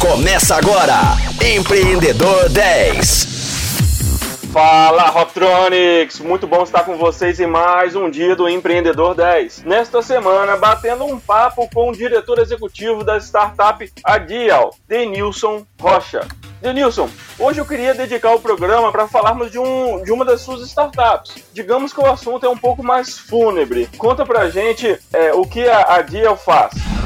Começa agora, Empreendedor 10. Fala Rocktronics! Muito bom estar com vocês em mais um dia do Empreendedor 10. Nesta semana, batendo um papo com o diretor executivo da startup Adial, Denilson Rocha. Denilson, hoje eu queria dedicar o programa para falarmos de, um, de uma das suas startups. Digamos que o assunto é um pouco mais fúnebre. Conta pra gente é, o que a Adial faz.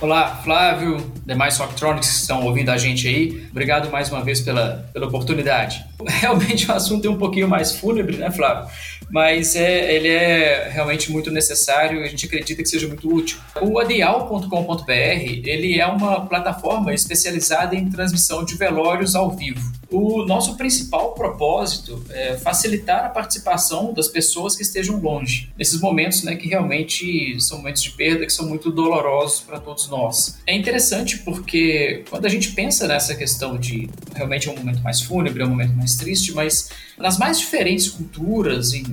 Olá, Flávio, demais Rocktronics que estão ouvindo a gente aí. Obrigado mais uma vez pela, pela oportunidade. Realmente o assunto é um pouquinho mais fúnebre, né, Flávio? Mas é, ele é realmente muito necessário e a gente acredita que seja muito útil. O adial.com.br, ele é uma plataforma especializada em transmissão de velórios ao vivo. O nosso principal propósito é facilitar a participação das pessoas que estejam longe, nesses momentos né, que realmente são momentos de perda, que são muito dolorosos para todos nós. É interessante porque quando a gente pensa nessa questão de realmente é um momento mais fúnebre, é um momento mais triste, mas nas mais diferentes culturas, em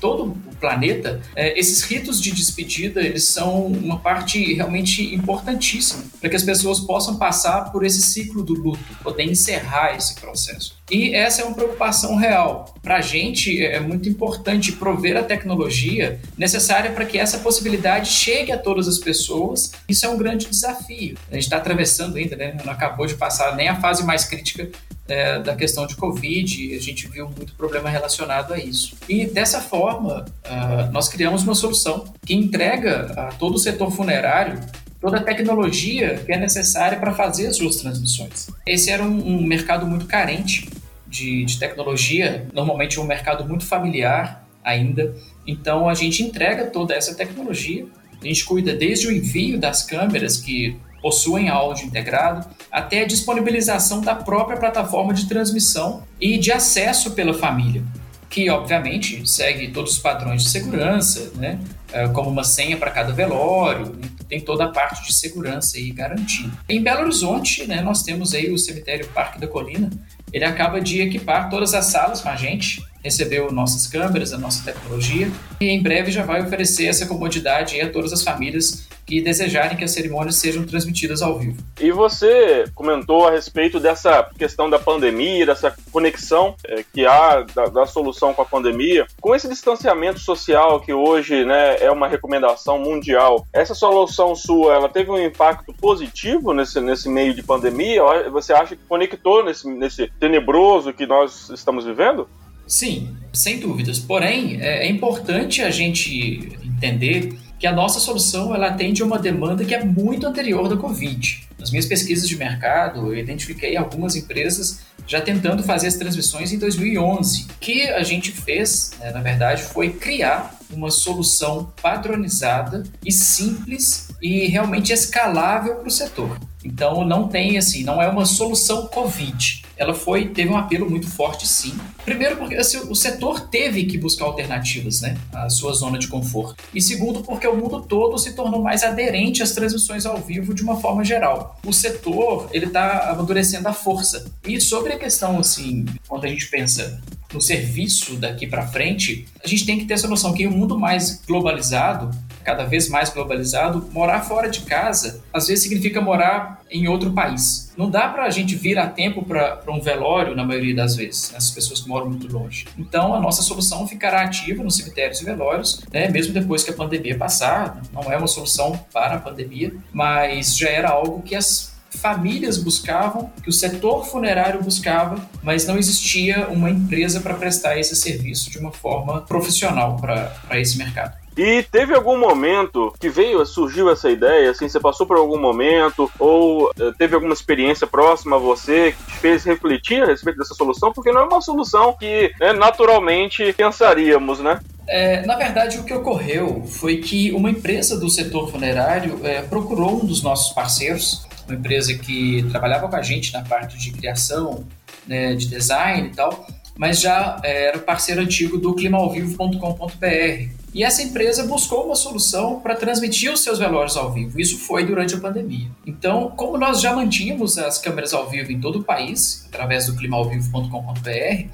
todo o planeta, é, esses ritos de despedida eles são uma parte realmente importantíssima para que as pessoas possam passar por esse ciclo do luto, poder encerrar esse processo. E essa é uma preocupação real. Para a gente é muito importante prover a tecnologia necessária para que essa possibilidade chegue a todas as pessoas. Isso é um grande desafio. A gente está atravessando ainda, né? não acabou de passar nem a fase mais crítica é, da questão de Covid, a gente viu muito problema relacionado a isso. E dessa forma, uh, nós criamos uma solução que entrega a todo o setor funerário toda a tecnologia que é necessária para fazer as suas transmissões. Esse era um, um mercado muito carente de, de tecnologia, normalmente um mercado muito familiar ainda. Então a gente entrega toda essa tecnologia, a gente cuida desde o envio das câmeras que possuem áudio integrado, até a disponibilização da própria plataforma de transmissão e de acesso pela família, que obviamente segue todos os padrões de segurança, né? É, como uma senha para cada velório, tem toda a parte de segurança e garantida. Em Belo Horizonte, né, nós temos aí o cemitério Parque da Colina, ele acaba de equipar todas as salas com a gente, recebeu nossas câmeras, a nossa tecnologia, e em breve já vai oferecer essa comodidade a todas as famílias que desejarem que as cerimônias sejam transmitidas ao vivo. E você comentou a respeito dessa questão da pandemia, dessa conexão é, que há da, da, solução com a pandemia. Com esse distanciamento social que hoje né, é uma recomendação mundial, essa solução sua ela teve um impacto positivo nesse, nesse meio de pandemia? Você acha que conectou nesse, nesse tenebroso que nós estamos vivendo? Sim, sem dúvidas. Porém, é, é importante a gente entender que a nossa solução ela atende a uma demanda que é muito anterior da Covid. Nas minhas pesquisas de mercado, eu identifiquei algumas empresas já tentando fazer as transmissões em 2011. O que a gente fez, né, na verdade, foi criar uma solução padronizada e simples e realmente escalável para o setor. Então não tem assim, não é uma solução Covid. Ela foi teve um apelo muito forte, sim. Primeiro porque assim, o setor teve que buscar alternativas, né, à sua zona de conforto. E segundo porque o mundo todo se tornou mais aderente às transmissões ao vivo de uma forma geral. O setor ele está amadurecendo a força. E sobre a questão assim, quando a gente pensa no serviço daqui para frente, a gente tem que ter essa noção que em um mundo mais globalizado, cada vez mais globalizado, morar fora de casa às vezes significa morar em outro país. Não dá para a gente vir a tempo para um velório, na maioria das vezes, essas pessoas que moram muito longe. Então, a nossa solução ficará ativa nos cemitérios e velórios, né, mesmo depois que a pandemia passar. Não é uma solução para a pandemia, mas já era algo que as famílias buscavam, que o setor funerário buscava, mas não existia uma empresa para prestar esse serviço de uma forma profissional para esse mercado. E teve algum momento que veio, surgiu essa ideia, assim, você passou por algum momento ou eh, teve alguma experiência próxima a você que te fez refletir a respeito dessa solução? Porque não é uma solução que né, naturalmente pensaríamos, né? É, na verdade, o que ocorreu foi que uma empresa do setor funerário é, procurou um dos nossos parceiros, uma empresa que trabalhava com a gente na parte de criação, né, de design e tal, mas já é, era parceiro antigo do climaovivo.com.br. E essa empresa buscou uma solução para transmitir os seus velórios ao vivo. Isso foi durante a pandemia. Então, como nós já mantínhamos as câmeras ao vivo em todo o país, através do climaovivo.com.br,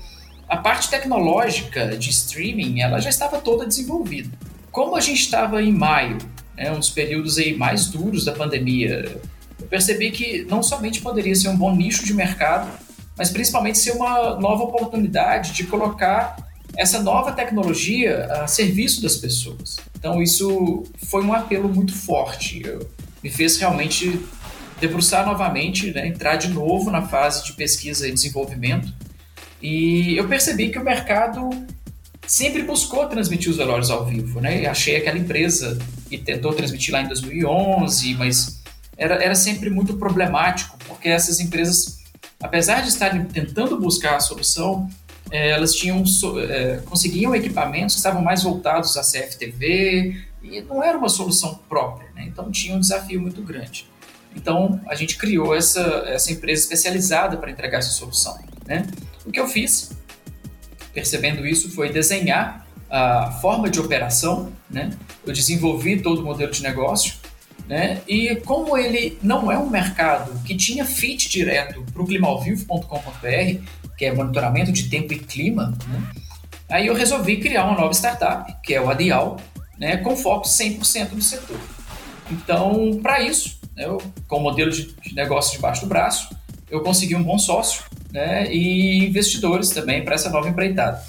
a parte tecnológica de streaming ela já estava toda desenvolvida. Como a gente estava em maio, né, um dos períodos aí mais duros da pandemia, eu percebi que não somente poderia ser um bom nicho de mercado, mas principalmente ser uma nova oportunidade de colocar essa nova tecnologia a serviço das pessoas. Então isso foi um apelo muito forte, eu, me fez realmente debruçar novamente, né, entrar de novo na fase de pesquisa e desenvolvimento. E eu percebi que o mercado sempre buscou transmitir os velórios ao vivo, né? E achei aquela empresa que tentou transmitir lá em 2011, mas era, era sempre muito problemático, porque essas empresas, apesar de estarem tentando buscar a solução, é, elas tinham é, conseguiam equipamentos que estavam mais voltados à CFTV e não era uma solução própria, né? Então tinha um desafio muito grande. Então a gente criou essa, essa empresa especializada para entregar essa solução, né? O que eu fiz, percebendo isso, foi desenhar a forma de operação, né? Eu desenvolvi todo o modelo de negócio né? E como ele não é um mercado que tinha fit direto para o climaovivo.com.br, que é monitoramento de tempo e clima, né? aí eu resolvi criar uma nova startup, que é o Adial, né? com foco 100% no setor. Então, para isso, eu, com o modelo de, de negócio debaixo do braço, eu consegui um bom sócio né? e investidores também para essa nova empreitada.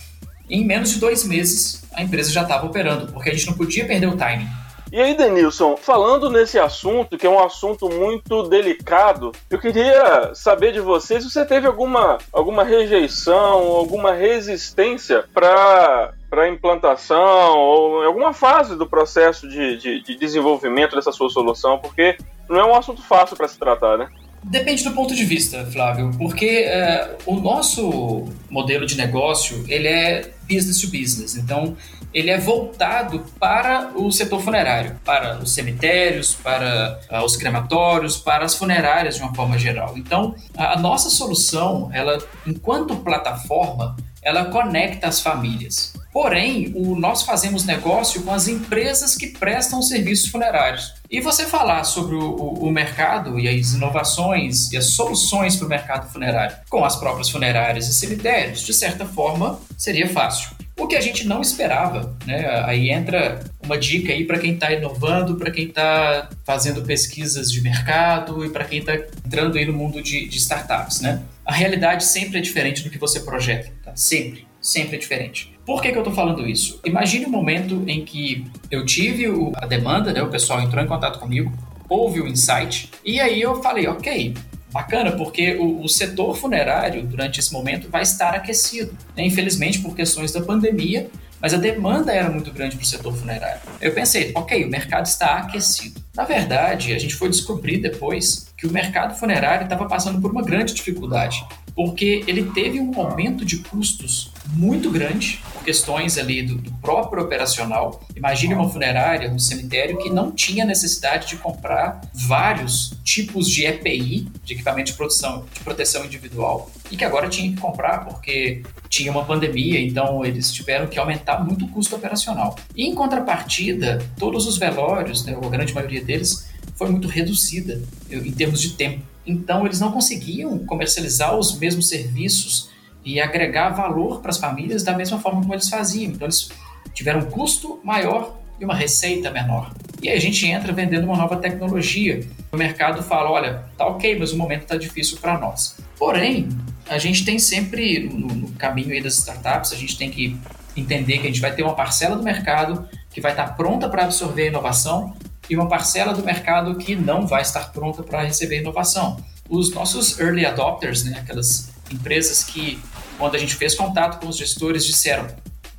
Em menos de dois meses, a empresa já estava operando, porque a gente não podia perder o timing. E aí, Denilson, falando nesse assunto, que é um assunto muito delicado, eu queria saber de você se você teve alguma, alguma rejeição, alguma resistência para para implantação ou em alguma fase do processo de, de, de, desenvolvimento dessa sua solução, porque não é um assunto fácil para se tratar, né? Depende do ponto de vista, Flávio, porque é, o nosso modelo de negócio ele é business to business. Então, ele é voltado para o setor funerário, para os cemitérios, para uh, os crematórios, para as funerárias de uma forma geral. Então, a, a nossa solução, ela, enquanto plataforma, ela conecta as famílias. Porém, o, nós fazemos negócio com as empresas que prestam serviços funerários. E você falar sobre o, o, o mercado e as inovações e as soluções para o mercado funerário com as próprias funerárias e cemitérios, de certa forma, seria fácil. O que a gente não esperava, né? Aí entra uma dica aí para quem está inovando, para quem está fazendo pesquisas de mercado e para quem está entrando aí no mundo de, de, startups, né? A realidade sempre é diferente do que você projeta, tá? Sempre, sempre é diferente. Por que, que eu estou falando isso? Imagine um momento em que eu tive o, a demanda, né? O pessoal entrou em contato comigo, houve o insight, e aí eu falei, ok, bacana, porque o, o, setor funerário, durante esse momento, vai estar aquecido. Né? Infelizmente, por questões da pandemia, mas a demanda era muito grande para o setor funerário. Eu pensei, ok, o mercado está aquecido. Na verdade, a gente foi descobrir depois que o mercado funerário estava passando por uma grande dificuldade, porque ele teve um aumento de custos muito grande por questões ali do, do, próprio operacional. Imagine uma funerária, um cemitério que não tinha necessidade de comprar vários tipos de EPI, de equipamento de produção, de proteção individual, e que agora tinha que comprar porque tinha uma pandemia, então eles tiveram que aumentar muito o custo operacional. E em contrapartida, todos os velórios, né, a grande maioria deles, foi muito reduzida em termos de tempo. Então eles não conseguiam comercializar os mesmos serviços e agregar valor para as famílias da mesma forma como eles faziam. Então eles tiveram um custo maior e uma receita menor. E aí a gente entra vendendo uma nova tecnologia. O mercado fala, olha, tá ok, mas o momento está difícil para nós. Porém, a gente tem sempre, no, no caminho aí das startups, a gente tem que entender que a gente vai ter uma parcela do mercado que vai estar pronta para absorver a inovação e uma parcela do mercado que não vai estar pronta para receber inovação. Os nossos early adopters, né, aquelas empresas que, quando a gente fez contato com os gestores, disseram: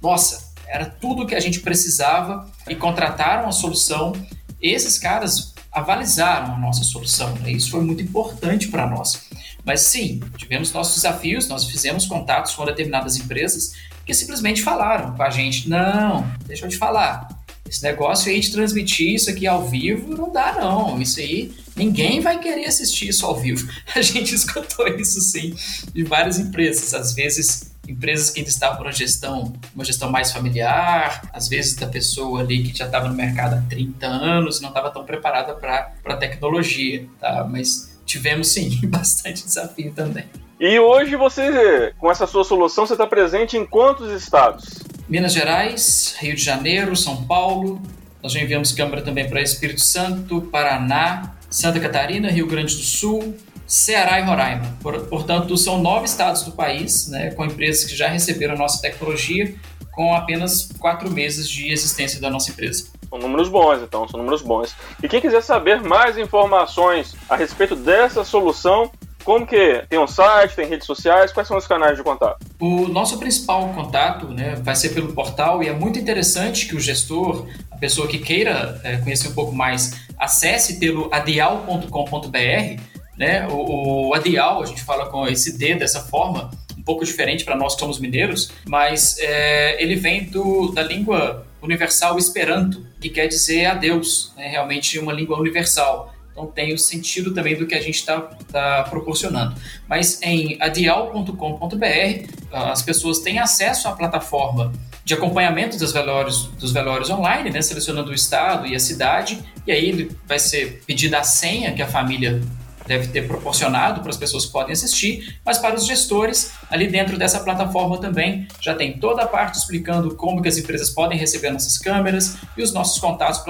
nossa, era tudo o que a gente precisava e contrataram a solução. Esses caras avalizaram a nossa solução. Né? Isso foi muito importante para nós. Mas sim, tivemos nossos desafios, nós fizemos contatos com determinadas empresas que simplesmente falaram com a gente: não, deixa eu te falar, esse negócio aí de transmitir isso aqui ao vivo não dá, não. Isso aí, ninguém vai querer assistir isso ao vivo. A gente escutou isso sim de várias empresas. Às vezes, empresas que ainda estavam uma gestão, uma gestão mais familiar, às vezes da pessoa ali que já estava no mercado há 30 anos, não estava tão preparada para a tecnologia, tá? Mas tivemos sim bastante desafio também. E hoje você, com essa sua solução, você está presente em quantos estados? Minas Gerais, Rio de Janeiro, São Paulo. Nós já enviamos câmera também para Espírito Santo, Paraná, Santa Catarina, Rio Grande do Sul, Ceará e Roraima. Portanto, são nove estados do país, né, com empresas que já receberam a nossa tecnologia com apenas quatro meses de existência da nossa empresa. São números bons, então, são números bons. E quem quiser saber mais informações a respeito dessa solução, como que tem um site, tem redes sociais, quais são os canais de contato? O nosso principal contato né, vai ser pelo portal e é muito interessante que o gestor, a pessoa que queira é, conhecer um pouco mais, acesse pelo adial.com.br. Né? O, o adial, a gente fala com esse D dessa forma, um pouco diferente para nós que somos mineiros, mas é, ele vem do, da língua universal Esperanto, que quer dizer adeus, é realmente uma língua universal. Então tem o sentido também do que a gente está tá proporcionando. Mas em adial.com.br as pessoas têm acesso à plataforma de acompanhamento dos velórios, dos velórios online, né, selecionando o estado e a cidade, e aí vai ser pedida a senha que a família deve ter proporcionado para as pessoas que podem assistir, mas para os gestores, ali dentro dessa plataforma também já tem toda a parte explicando como que as empresas podem receber nossas câmeras e os nossos contatos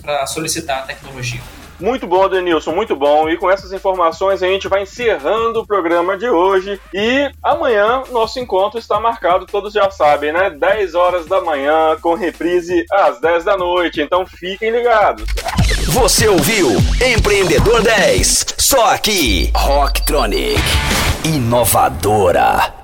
para solicitar a tecnologia. Muito bom, Denilson, muito bom. E com essas informações a gente vai encerrando o programa de hoje. E amanhã nosso encontro está marcado, todos já sabem, né? 10 horas da manhã, com reprise às 10 da noite. Então fiquem ligados. Você ouviu Empreendedor 10, só aqui, Rocktronic, inovadora.